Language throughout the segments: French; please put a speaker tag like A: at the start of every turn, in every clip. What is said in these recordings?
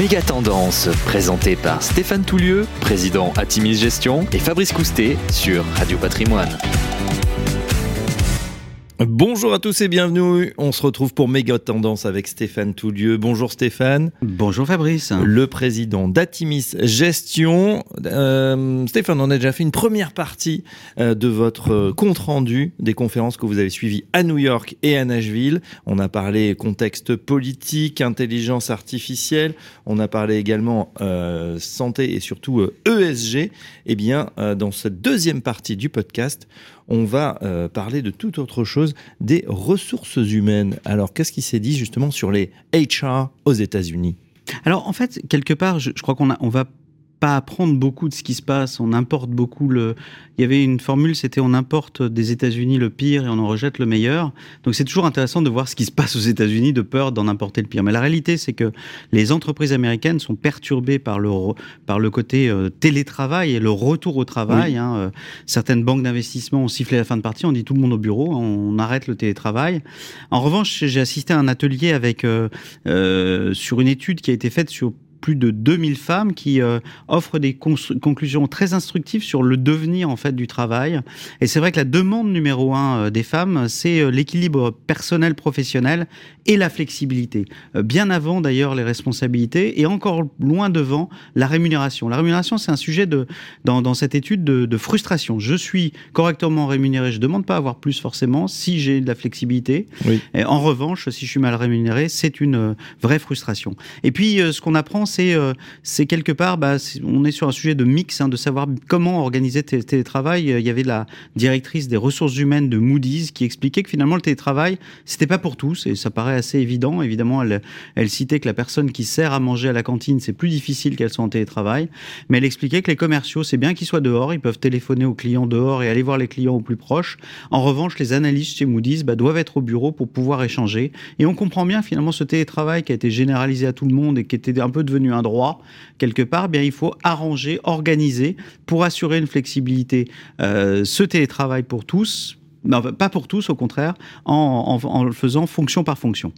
A: Méga Tendance, présenté par Stéphane Toulieu, président Atimis Gestion, et Fabrice Coustet sur Radio Patrimoine.
B: Bonjour à tous et bienvenue. On se retrouve pour Méga Tendance avec Stéphane Toulieu. Bonjour Stéphane.
C: Bonjour Fabrice.
B: Le président d'Atimis Gestion. Euh, Stéphane, on a déjà fait une première partie euh, de votre compte rendu des conférences que vous avez suivies à New York et à Nashville. On a parlé contexte politique, intelligence artificielle. On a parlé également euh, santé et surtout ESG. E eh bien, dans cette deuxième partie du podcast, on va euh, parler de toute autre chose, des ressources humaines. Alors, qu'est-ce qui s'est dit justement sur les HR aux États-Unis?
C: Alors en fait, quelque part, je, crois qu'on on va pas apprendre beaucoup de ce qui se passe. On importe beaucoup le. Il y avait une formule, c'était on importe des États-Unis le pire et on en rejette le meilleur. Donc c'est toujours intéressant de voir ce qui se passe aux États-Unis de peur d'en importer le pire. Mais la réalité, c'est que les entreprises américaines sont perturbées par le par le côté euh, télétravail et le retour au travail. Hein. Euh, certaines banques d'investissement ont sifflé la fin de partie. On dit tout le monde au bureau, on arrête le télétravail. En revanche, j'ai assisté à un atelier avec euh, sur une étude qui a été faite sur plus de 2000 femmes qui euh, offrent des conclusions très instructives sur le devenir en fait du travail. Et c'est vrai que la demande numéro un euh, des femmes, c'est euh, l'équilibre personnel professionnel et la flexibilité. bien avant d'ailleurs les responsabilités et encore loin devant la rémunération. La rémunération, c'est un sujet de dans, dans cette étude de, de, frustration. Je suis correctement rémunéré, je demande pas à avoir plus forcément si j'ai de la flexibilité. Oui. Et en revanche, si je suis mal rémunéré, c'est une vraie frustration. Et puis ce qu'on apprend euh, c'est quelque part, bah, on est sur un sujet de mix, hein, de savoir comment organiser le télétravail. Il y avait la directrice des ressources humaines de Moody's qui expliquait que finalement le télétravail, c'était pas pour tous, et ça paraît assez évident. Évidemment, elle, elle citait que la personne qui sert à manger à la cantine, c'est plus difficile qu'elle soit en télétravail, mais elle expliquait que les commerciaux, c'est bien qu'ils soient dehors, ils peuvent téléphoner aux clients dehors et aller voir les clients au plus proche. En revanche, les analystes chez Moody's bah, doivent être au bureau pour pouvoir échanger. Et on comprend bien finalement ce télétravail qui a été généralisé à tout le monde et qui était un peu devenu un droit quelque part, bien il faut arranger, organiser pour assurer une flexibilité. Euh, ce télétravail pour tous, pas pour tous, au contraire, en le faisant fonction par fonction.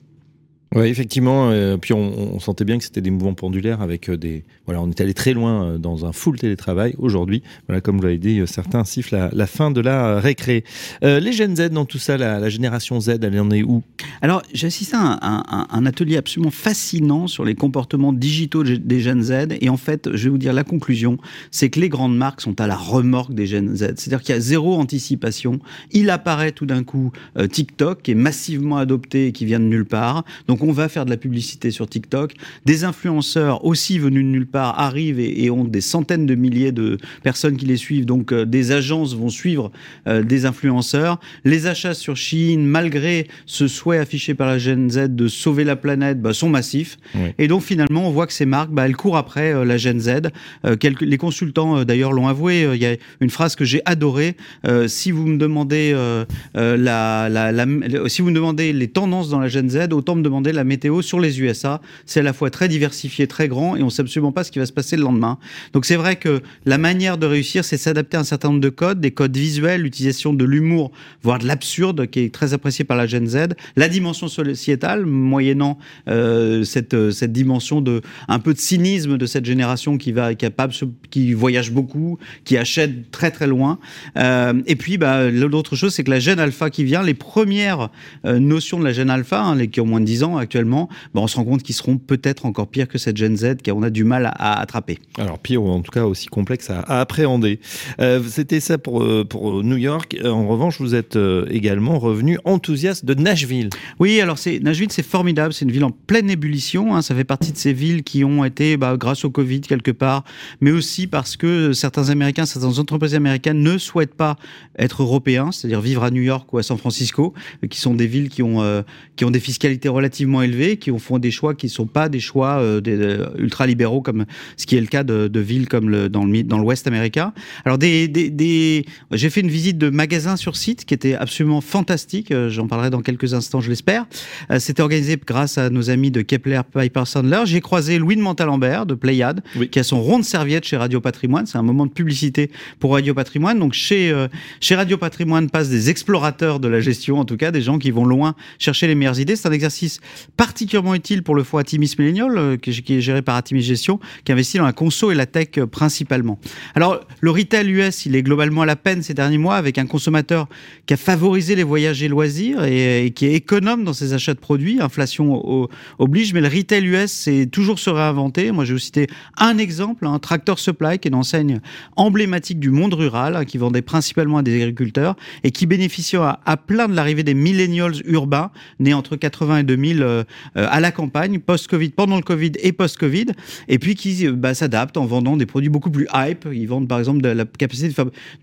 B: Oui, effectivement. Euh, puis on, sentait bien que c'était des mouvements pendulaires avec euh, des. Voilà, on est allé très loin euh, dans un full télétravail. Aujourd'hui, voilà, comme vous l'avez dit, certains sifflent la, fin de la récré. les jeunes Z dans tout ça, la, génération Z, elle en est où?
C: Alors, j'ai assisté à un, un, atelier absolument fascinant sur les comportements digitaux des jeunes Z. Et en fait, je vais vous dire la conclusion, c'est que les grandes marques sont à la remorque des jeunes Z. C'est-à-dire qu'il y a zéro anticipation. Il apparaît tout d'un coup TikTok, qui est massivement adopté et qui vient de nulle part. Donc on va faire de la publicité sur TikTok. Des influenceurs aussi venus de nulle part arrivent et, ont des centaines de milliers de personnes qui les suivent. Donc euh, des agences vont suivre euh, des influenceurs. Les achats sur Chine, malgré ce souhait affiché par la Gen Z de sauver la planète, bah, sont massifs. Et donc finalement, on voit que ces marques, bah, elles courent après euh, la Gen Z. Quelques, les consultants d'ailleurs l'ont avoué. Il y a une phrase que j'ai adorée. si vous me demandez la, la, si vous me demandez les tendances dans la Gen Z, autant me demander la météo sur les USA. C'est à la fois très diversifié, très grand, et on sait absolument pas ce qui va se passer le lendemain. Donc c'est vrai que la manière de réussir, c'est s'adapter à un certain nombre de codes, des codes visuels, l'utilisation de l'humour, voire de l'absurde, qui est très apprécié par la Gen Z, la dimension sociétale, moyennant euh, cette, cette dimension de un peu de cynisme de cette génération qui va capable, qui voyage beaucoup, qui achète très très loin. Euh, et puis, bah, l'autre chose, c'est que la gène alpha qui vient, les premières euh, notions de la gène alpha, hein, les qui ont moins de 10 ans, actuellement, bah, on se rend compte qu'ils seront peut-être encore pires que cette Gen Z qu'on a du mal à, attraper.
B: Alors pire ou en tout cas aussi complexe à, appréhender. Euh, c'était ça pour, euh, pour New York. Euh, en revanche, vous êtes également revenu enthousiaste de Nashville.
C: Oui, alors Nashville, c'est formidable. C'est une ville en pleine ébullition. Hein. Ça fait partie de ces villes qui ont été, bah, grâce au Covid quelque part, mais aussi parce que certains Américains, certaines entreprises américaines ne souhaitent pas être européens, c'est-à-dire vivre à New York ou à San Francisco, qui sont des villes qui ont, qui ont des fiscalités relativement élevés, qui font des choix qui ne sont pas des choix euh, euh, ultra-libéraux, comme ce qui est le cas de, villes comme le, dans l'Ouest américain. Alors, des, des, j'ai fait une visite de magasins sur site qui était absolument fantastique. Euh, j'en parlerai dans quelques instants, je l'espère. C'était organisé grâce à nos amis de Kepler Piper Sandler. J'ai croisé Louis de Montalembert de Pléiade, qui a son rond de serviette chez Radio Patrimoine. C'est un moment de publicité pour Radio Patrimoine. Donc, chez, chez Radio Patrimoine passent des explorateurs de la gestion, en tout cas, des gens qui vont loin chercher les meilleures idées. C'est un exercice particulièrement utile pour le fonds Atimis Millennial, qui est géré par Atimis Gestion, qui investit dans la conso et la tech principalement. Alors, le retail US, il est globalement à la peine ces derniers mois avec un consommateur qui a favorisé les voyages et loisirs et, qui est économe dans ses achats de produits. Inflation oblige, mais le retail US, c'est toujours se réinventer. Moi, je vais vous citer un exemple, un Tractor Supply, qui est une enseigne emblématique du monde rural, hein, qui vendait principalement à des agriculteurs et qui bénéficie à, plein de l'arrivée des millennials urbains, nés entre 80 et 2000 euh, euh, à la campagne, post-Covid, pendant le Covid et post-Covid, et puis qui euh, bah, s'adaptent en vendant des produits beaucoup plus hype. Ils vendent par exemple de la capacité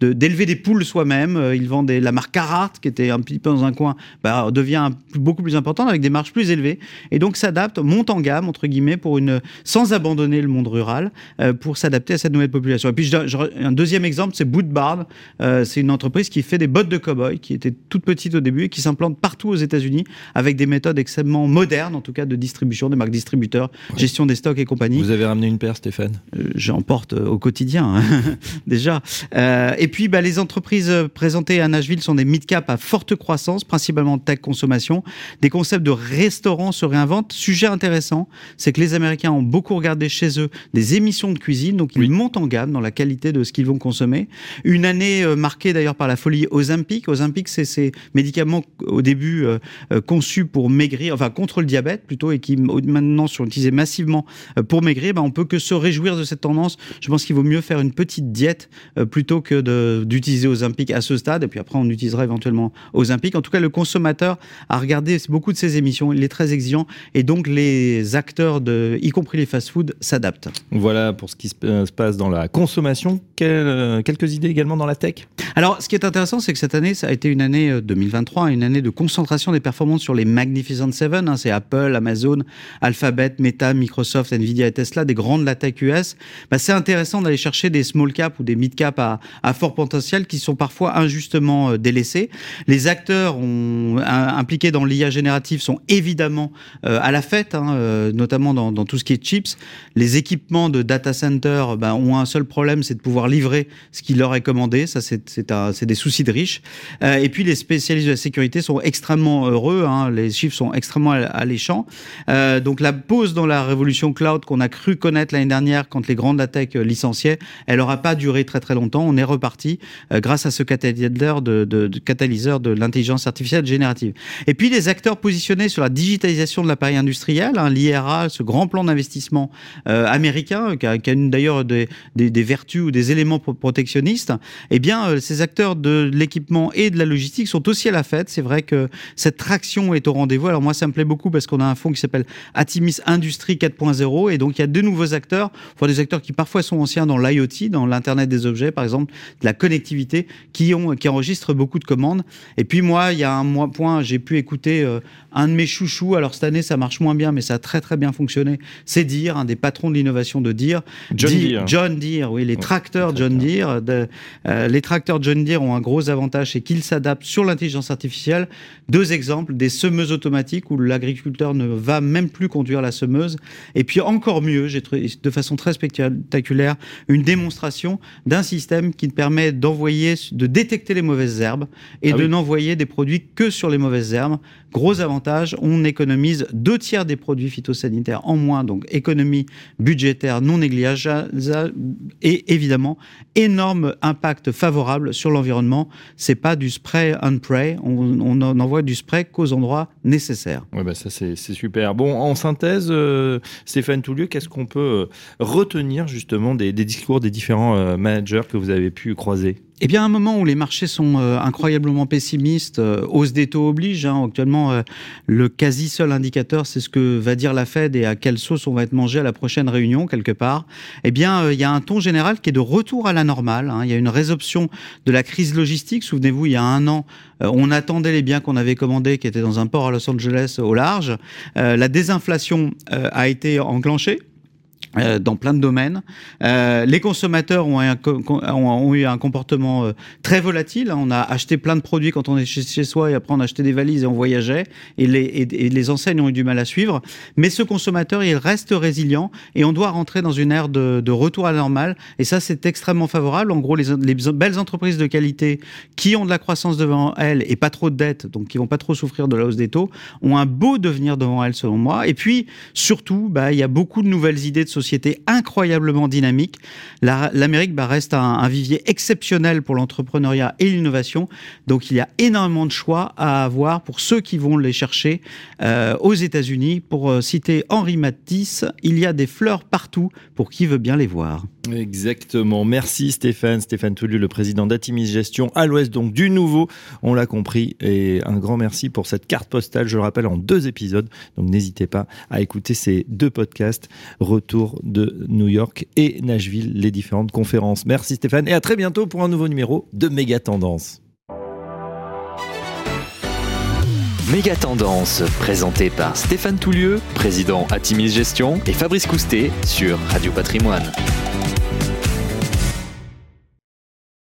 C: d'élever de, des poules soi-même. Ils vendent la marque Carhartt, qui était un petit peu dans un coin, bah, devient beaucoup plus importante avec des marges plus élevées. Et donc s'adapte, monte en gamme, entre guillemets, pour une, sans abandonner le monde rural, pour s'adapter à cette nouvelle population. Et puis un deuxième exemple, c'est Bootbard. c'est une entreprise qui fait des bottes de cow-boy, qui était toute petite au début et qui s'implante partout aux États-Unis avec des méthodes extrêmement modernes, en tout cas de distribution, des marques distributeurs, gestion des stocks et compagnie.
B: Vous avez ramené une paire, Stéphane?
C: Euh, J'en porte euh, au quotidien, hein, déjà. Euh, et puis, bah, les entreprises présentées à Nashville sont des mid-cap à forte croissance, principalement tech consommation. Des concepts de restaurants se réinventent. Sujet intéressant, c'est que les Américains ont beaucoup regardé chez eux des émissions de cuisine, donc ils montent en gamme dans la qualité de ce qu'ils vont consommer. Une année marquée d'ailleurs par la folie Ozempic. Ozempic, c'est ces médicaments au début euh, euh, conçus pour maigrir, enfin contre le diabète plutôt, et qui maintenant sont utilisés massivement euh, pour maigrir. Ben, on peut que se réjouir de cette tendance. Je pense qu'il vaut mieux faire une petite diète plutôt que d'utiliser Ozempic à ce stade. Et puis après, on utilisera éventuellement Ozempic. En tout cas, le consommateur a regardé beaucoup de ces émissions. Il est très exigeant et donc les acteurs, de, y compris les fast-foods, s'adaptent.
B: Voilà pour ce qui se passe dans la consommation. quelques idées également dans la tech?
C: Alors, ce qui est intéressant, c'est que cette année, ça a été une année 2023, euh, une année de concentration des performances sur les Magnificent Seven. Hein. c'est Apple, Amazon, Alphabet, Meta, Microsoft, Nvidia et Tesla, des grandes de US. Bah, c'est intéressant d'aller chercher des small cap ou des mid cap à, fort potentiel qui sont parfois injustement euh, délaissés. Les acteurs ont, impliqués dans l'IA générative sont évidemment euh, à la fête, hein, notamment dans, tout ce qui est chips. Les équipements de data center bah, ont un seul problème, c'est de pouvoir livrer ce qui leur est commandé. Ça, c'est des soucis de riches. Euh, et puis les spécialistes de la sécurité sont extrêmement heureux, hein, les chiffres sont extrêmement alléchants. Euh, donc la pause dans la révolution cloud qu'on a cru connaître l'année dernière quand les grandes tech licenciaient, elle n'aura pas duré très très longtemps. On est reparti euh, grâce à ce catalyseur de, catalyseur de l'intelligence artificielle générative. Et puis les acteurs positionnés sur la digitalisation de l'appareil industriel, hein, l'IRA, ce grand plan d'investissement américain qui a, d'ailleurs des, des, des, vertus ou des éléments protectionnistes, eh bien ces acteurs de l'équipement et de la logistique sont aussi à la fête. C'est vrai que cette traction est au rendez-vous. Alors moi, ça me plaît beaucoup parce qu'on a un fonds qui s'appelle Atimis Industrie 4.0 et donc il y a deux nouveaux acteurs, enfin des acteurs qui parfois sont anciens dans l'IoT, dans l'internet des objets, par exemple, de la connectivité, qui ont qui enregistrent beaucoup de commandes. Et puis moi, il y a un mois point, j'ai pu écouter euh, un de mes chouchous. Alors cette année, ça marche moins bien, mais ça a très très bien fonctionné. C'est Deere, un des patrons de l'innovation de Deere.
B: John Deere.
C: John Deere, oui, les tracteurs John Deere. Euh, les tracteurs John Deere ont un gros avantage, c'est qu'ils s'adaptent sur l'intelligence artificielle. Deux exemples, des semeuses automatiques où l'agriculteur ne va même plus conduire la semeuse. Et puis encore mieux, j'ai trouvé de façon très spectaculaire une démonstration d'un système qui permet d'envoyer, de détecter les mauvaises herbes et ah de n'envoyer des produits que sur les mauvaises herbes. Gros avantage, on économise deux tiers des produits phytosanitaires en moins, donc économie budgétaire non négligeable et évidemment énorme impact favorable sur l'environnement. C'est pas du spray and pray, on, on envoie du spray qu'aux endroits nécessaires.
B: Ouais, bah ça c'est super. Bon, en synthèse, euh, Stéphane Toulieu, qu'est-ce qu'on peut euh, retenir justement des, discours des différents euh, managers que vous avez pu croiser?
C: Eh bien, à un moment où les marchés sont euh, incroyablement pessimistes, euh, hausse des taux oblige. Hein, actuellement, euh, le quasi seul indicateur, c'est ce que va dire la Fed et à quelle sauce on va être mangé à la prochaine réunion quelque part. Eh bien, il y a un ton général qui est de retour à la normale. Hein. Il y a une résorption de la crise logistique. Souvenez-vous, il y a un an, on attendait les biens qu'on avait commandés, qui étaient dans un port à Los Angeles au large. la désinflation a été enclenchée Euh, dans plein de domaines. Euh, les consommateurs ont, eu un comportement euh, très volatile. On a acheté plein de produits quand on est chez, soi et après on a acheté des valises et on voyageait et les, enseignes ont eu du mal à suivre. Mais ce consommateur, il reste résilient et on doit rentrer dans une ère de, retour à la normale. Et ça, c'est extrêmement favorable. En gros, les, les, belles entreprises de qualité qui ont de la croissance devant elles et pas trop de dettes, donc qui vont pas trop souffrir de la hausse des taux, ont un beau devenir devant elles, selon moi. Et puis, surtout, bah, il y a beaucoup de nouvelles idées de société incroyablement dynamique. L'Amérique bah, reste un, vivier exceptionnel pour l'entrepreneuriat et l'innovation. Donc il y a énormément de choix à avoir pour ceux qui vont les chercher euh, aux États-Unis. Pour euh, citer Henri Matisse, il y a des fleurs partout pour qui veut bien les voir.
B: Exactement. Merci Stéphane. Stéphane Toulieu, le président d'Atimis Gestion à l'ouest, donc du nouveau. On l'a compris. Et un grand merci pour cette carte postale. Je le rappelle en deux épisodes. Donc n'hésitez pas à écouter ces deux podcasts. Retour de New York et Nashville, les différentes conférences. Merci Stéphane. Et à très bientôt pour un nouveau numéro de Méga Tendance.
A: Méga Tendance, présenté par Stéphane Toulieu, président Atimis Gestion, et Fabrice Coustet sur Radio Patrimoine.